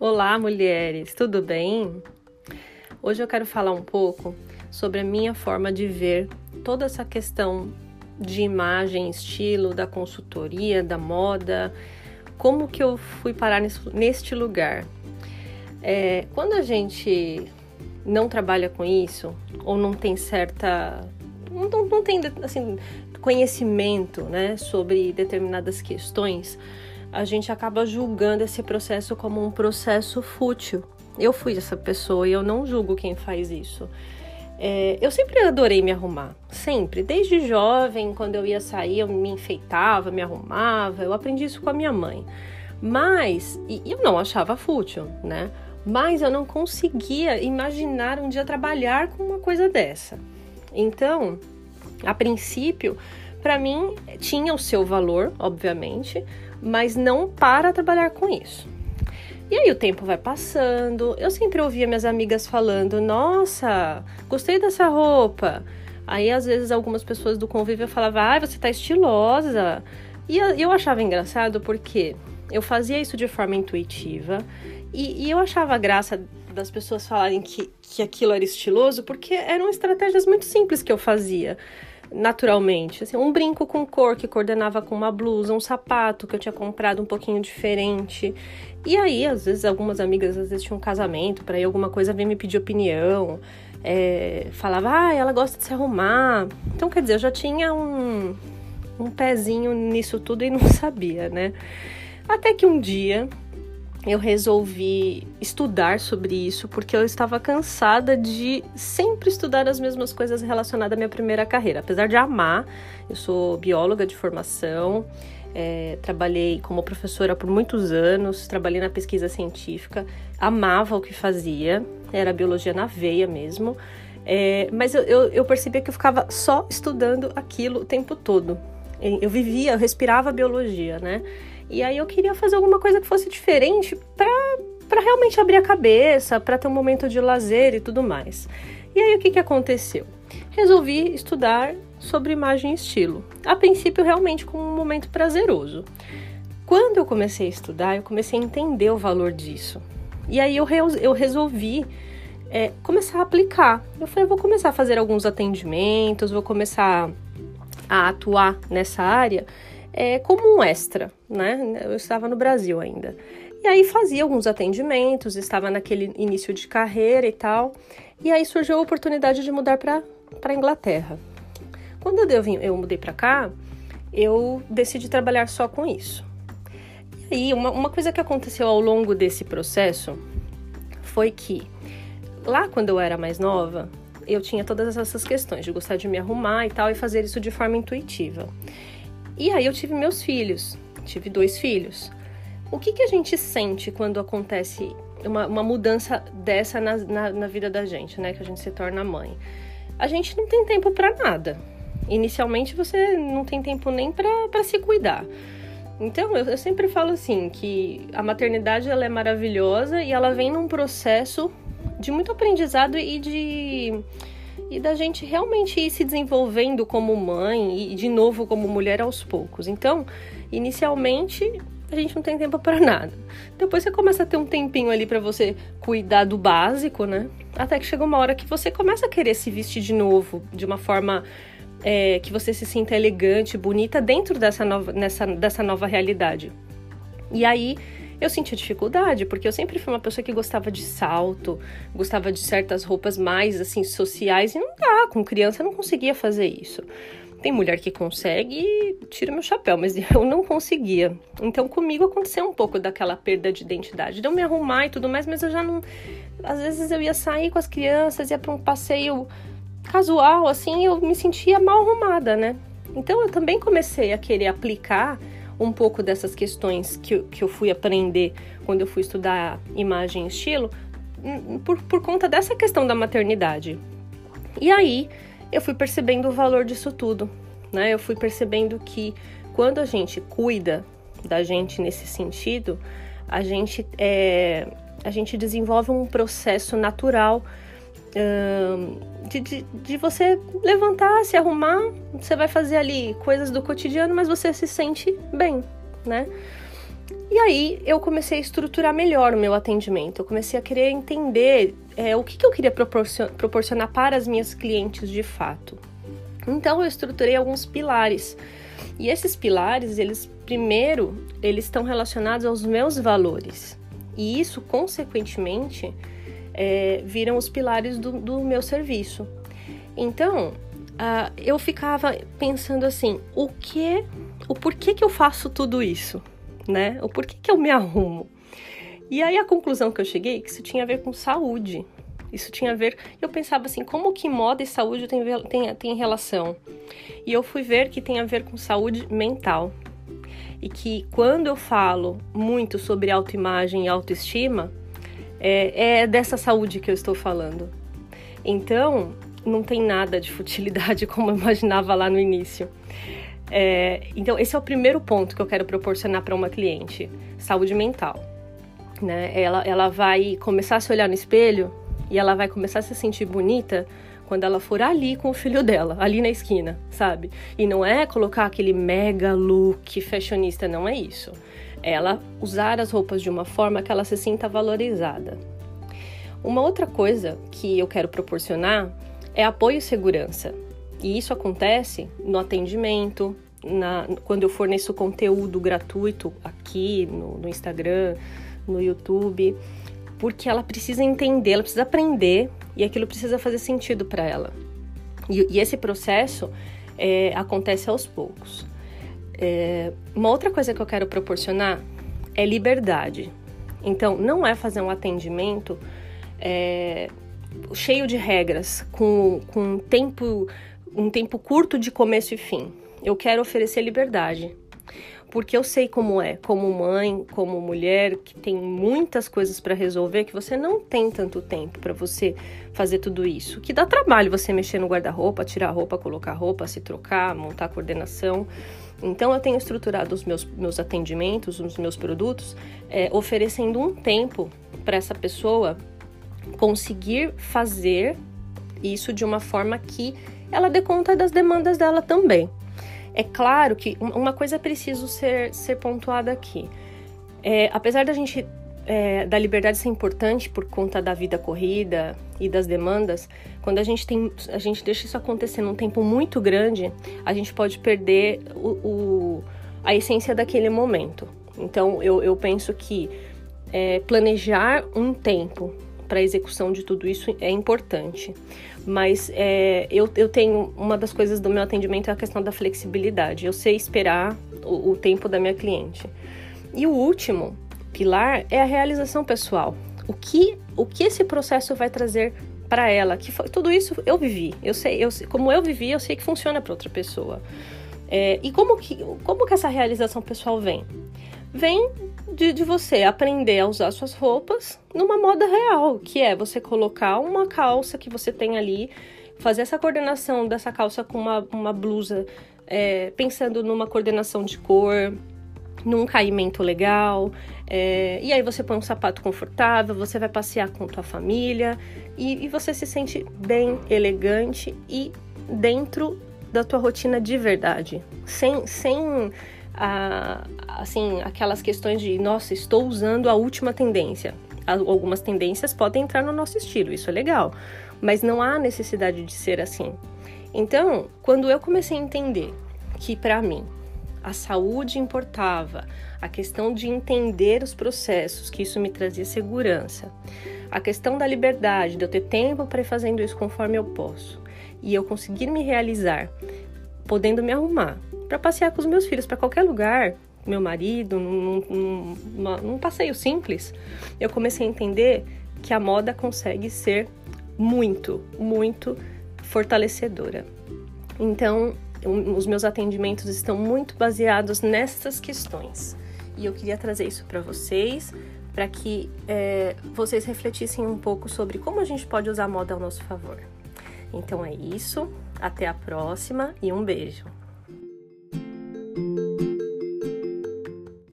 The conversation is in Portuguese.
Olá, mulheres, tudo bem? Hoje eu quero falar um pouco sobre a minha forma de ver toda essa questão de imagem, estilo, da consultoria, da moda, como que eu fui parar neste lugar. É, quando a gente não trabalha com isso, ou não tem certa. não, não tem assim, conhecimento né, sobre determinadas questões, a gente acaba julgando esse processo como um processo fútil. Eu fui essa pessoa e eu não julgo quem faz isso. É, eu sempre adorei me arrumar, sempre. Desde jovem, quando eu ia sair, eu me enfeitava, me arrumava. Eu aprendi isso com a minha mãe. Mas, e eu não achava fútil, né? Mas eu não conseguia imaginar um dia trabalhar com uma coisa dessa. Então, a princípio, para mim tinha o seu valor, obviamente, mas não para trabalhar com isso. E aí o tempo vai passando, eu sempre ouvia minhas amigas falando: "Nossa, gostei dessa roupa". Aí às vezes algumas pessoas do convívio falavam: "Ai, você tá estilosa". E eu achava engraçado porque eu fazia isso de forma intuitiva e, e eu achava graça das pessoas falarem que, que aquilo era estiloso porque eram estratégias muito simples que eu fazia naturalmente. Assim, um brinco com cor que coordenava com uma blusa, um sapato que eu tinha comprado um pouquinho diferente. E aí, às vezes, algumas amigas às vezes tinham um casamento, para ir alguma coisa vem me pedir opinião. É, falava, ah, ela gosta de se arrumar. Então, quer dizer, eu já tinha um, um pezinho nisso tudo e não sabia, né? Até que um dia eu resolvi estudar sobre isso porque eu estava cansada de sempre estudar as mesmas coisas relacionadas à minha primeira carreira. Apesar de amar, eu sou bióloga de formação, é, trabalhei como professora por muitos anos, trabalhei na pesquisa científica, amava o que fazia, era biologia na veia mesmo, é, mas eu, eu, eu percebia que eu ficava só estudando aquilo o tempo todo. Eu vivia, eu respirava biologia, né? E aí eu queria fazer alguma coisa que fosse diferente para realmente abrir a cabeça, para ter um momento de lazer e tudo mais. E aí o que, que aconteceu? Resolvi estudar sobre imagem e estilo. A princípio, realmente com um momento prazeroso. Quando eu comecei a estudar, eu comecei a entender o valor disso. E aí eu, eu resolvi é, começar a aplicar. Eu falei, eu vou começar a fazer alguns atendimentos, vou começar a atuar nessa área é, como um extra, né? Eu estava no Brasil ainda. E aí fazia alguns atendimentos, estava naquele início de carreira e tal. E aí surgiu a oportunidade de mudar para a Inglaterra. Quando eu, vim, eu mudei para cá, eu decidi trabalhar só com isso. E aí, uma, uma coisa que aconteceu ao longo desse processo foi que, lá quando eu era mais nova, eu tinha todas essas questões de gostar de me arrumar e tal, e fazer isso de forma intuitiva. E aí eu tive meus filhos, tive dois filhos. O que, que a gente sente quando acontece uma, uma mudança dessa na, na, na, vida da gente, né? Que a gente se torna mãe. A gente não tem tempo para nada. Inicialmente você não tem tempo nem para se cuidar. Então eu, eu sempre falo assim que a maternidade ela é maravilhosa e ela vem num processo de muito aprendizado e de e da gente realmente ir se desenvolvendo como mãe e de novo como mulher aos poucos. Então, inicialmente a gente não tem tempo para nada. Depois você começa a ter um tempinho ali para você cuidar do básico, né? Até que chega uma hora que você começa a querer se vestir de novo, de uma forma é, que você se sinta elegante, bonita dentro dessa nova, nessa, dessa nova realidade. E aí eu sentia dificuldade, porque eu sempre fui uma pessoa que gostava de salto, gostava de certas roupas mais assim sociais e não dá, com criança eu não conseguia fazer isso. Tem mulher que consegue e tira meu chapéu, mas eu não conseguia. Então comigo aconteceu um pouco daquela perda de identidade, de eu me arrumar e tudo mais, mas eu já não. Às vezes eu ia sair com as crianças, ia para um passeio casual, assim, eu me sentia mal arrumada, né? Então eu também comecei a querer aplicar um pouco dessas questões que, que eu fui aprender quando eu fui estudar imagem e estilo, hum, por, por conta dessa questão da maternidade. E aí eu fui percebendo o valor disso tudo, né? Eu fui percebendo que quando a gente cuida da gente nesse sentido, a gente, é, a gente desenvolve um processo natural de, de, de, você levantar, se arrumar, você vai fazer ali coisas do cotidiano, mas você se sente bem, né? E aí eu comecei a estruturar melhor o meu atendimento. Eu comecei a querer entender é, o que, que eu queria proporcionar, para as minhas clientes de fato. Então eu estruturei alguns pilares. E esses pilares, eles primeiro, eles estão relacionados aos meus valores. E isso, consequentemente, é, viram os pilares do, do meu serviço. Então, uh, eu ficava pensando assim, o que, o porquê que eu faço tudo isso, né? O porquê que eu me arrumo. E aí a conclusão que eu cheguei é que isso tinha a ver com saúde. Isso tinha a ver. Eu pensava assim, como que moda e saúde tem, tem, tem relação? E eu fui ver que tem a ver com saúde mental. E que quando eu falo muito sobre autoimagem e autoestima, é, é dessa saúde que eu estou falando. Então, não tem nada de futilidade como eu imaginava lá no início. É, então, esse é o primeiro ponto que eu quero proporcionar para uma cliente: saúde mental. Né? Ela, ela vai começar a se olhar no espelho e ela vai começar a se sentir bonita quando ela for ali com o filho dela, ali na esquina, sabe? E não é colocar aquele mega look fashionista, não é isso. Ela usar as roupas de uma forma que ela se sinta valorizada. Uma outra coisa que eu quero proporcionar é apoio e segurança. E isso acontece no atendimento, na, quando eu forneço conteúdo gratuito aqui no, no Instagram, no YouTube, porque ela precisa entender, ela precisa aprender e aquilo precisa fazer sentido para ela. E, e, esse processo é, acontece aos poucos. É, uma outra coisa que eu quero proporcionar é liberdade. Então, não é fazer um atendimento é, cheio de regras, com, com tempo, um tempo curto de começo e fim. Eu quero oferecer liberdade, porque eu sei como é, como mãe, como mulher, que tem muitas coisas para resolver, que você não tem tanto tempo para você fazer tudo isso. Que dá trabalho você mexer no guarda-roupa, tirar roupa, colocar roupa, se trocar, montar coordenação. Então eu tenho estruturado os meus, meus atendimentos, os meus produtos, é, oferecendo um tempo para essa pessoa conseguir fazer isso de uma forma que ela dê conta das demandas dela também. É claro que uma coisa é preciso ser, ser pontuada aqui. É, apesar da gente é, da liberdade ser importante por conta da vida corrida e das demandas, quando a gente tem, a gente deixa isso acontecer num tempo muito grande, a gente pode perder o, o a essência daquele momento. Então, eu, eu penso que é, planejar um tempo para a execução de tudo isso é importante. Mas é, eu, eu tenho uma das coisas do meu atendimento é a questão da flexibilidade. Eu sei esperar o, o tempo da minha cliente. E o último pilar é a realização pessoal. O que, o que esse processo vai trazer para ela? Que foi, tudo isso eu vivi. Eu sei, eu, como eu vivi, eu sei que funciona para outra pessoa. É, e como que, como que essa realização pessoal vem? Vem de, de, você aprender a usar suas roupas numa moda real, que é você colocar uma calça que você tem ali, fazer essa coordenação dessa calça com uma, uma blusa, é, pensando numa coordenação de cor, num caimento legal, é, e aí você põe um sapato confortável, você vai passear com tua família e, e você se sente bem, elegante e dentro da tua rotina de verdade, sem, sem a, assim, aquelas questões de, nossa, estou usando a última tendência. Algumas tendências podem entrar no nosso estilo, isso é legal, mas não há necessidade de ser assim. Então, quando eu comecei a entender que para mim a saúde importava, a questão de entender os processos, que isso me trazia segurança, a questão da liberdade, de eu ter tempo para ir fazendo isso conforme eu posso, e eu conseguir me realizar, podendo me arrumar, para passear com os meus filhos para qualquer lugar, meu marido, num, num, num passeio simples, eu comecei a entender que a moda consegue ser muito, muito fortalecedora. Então, os meus atendimentos estão muito baseados nessas questões. E eu queria trazer isso para vocês, para que é, vocês refletissem um pouco sobre como a gente pode usar a moda ao nosso favor. Então é isso, até a próxima e um beijo!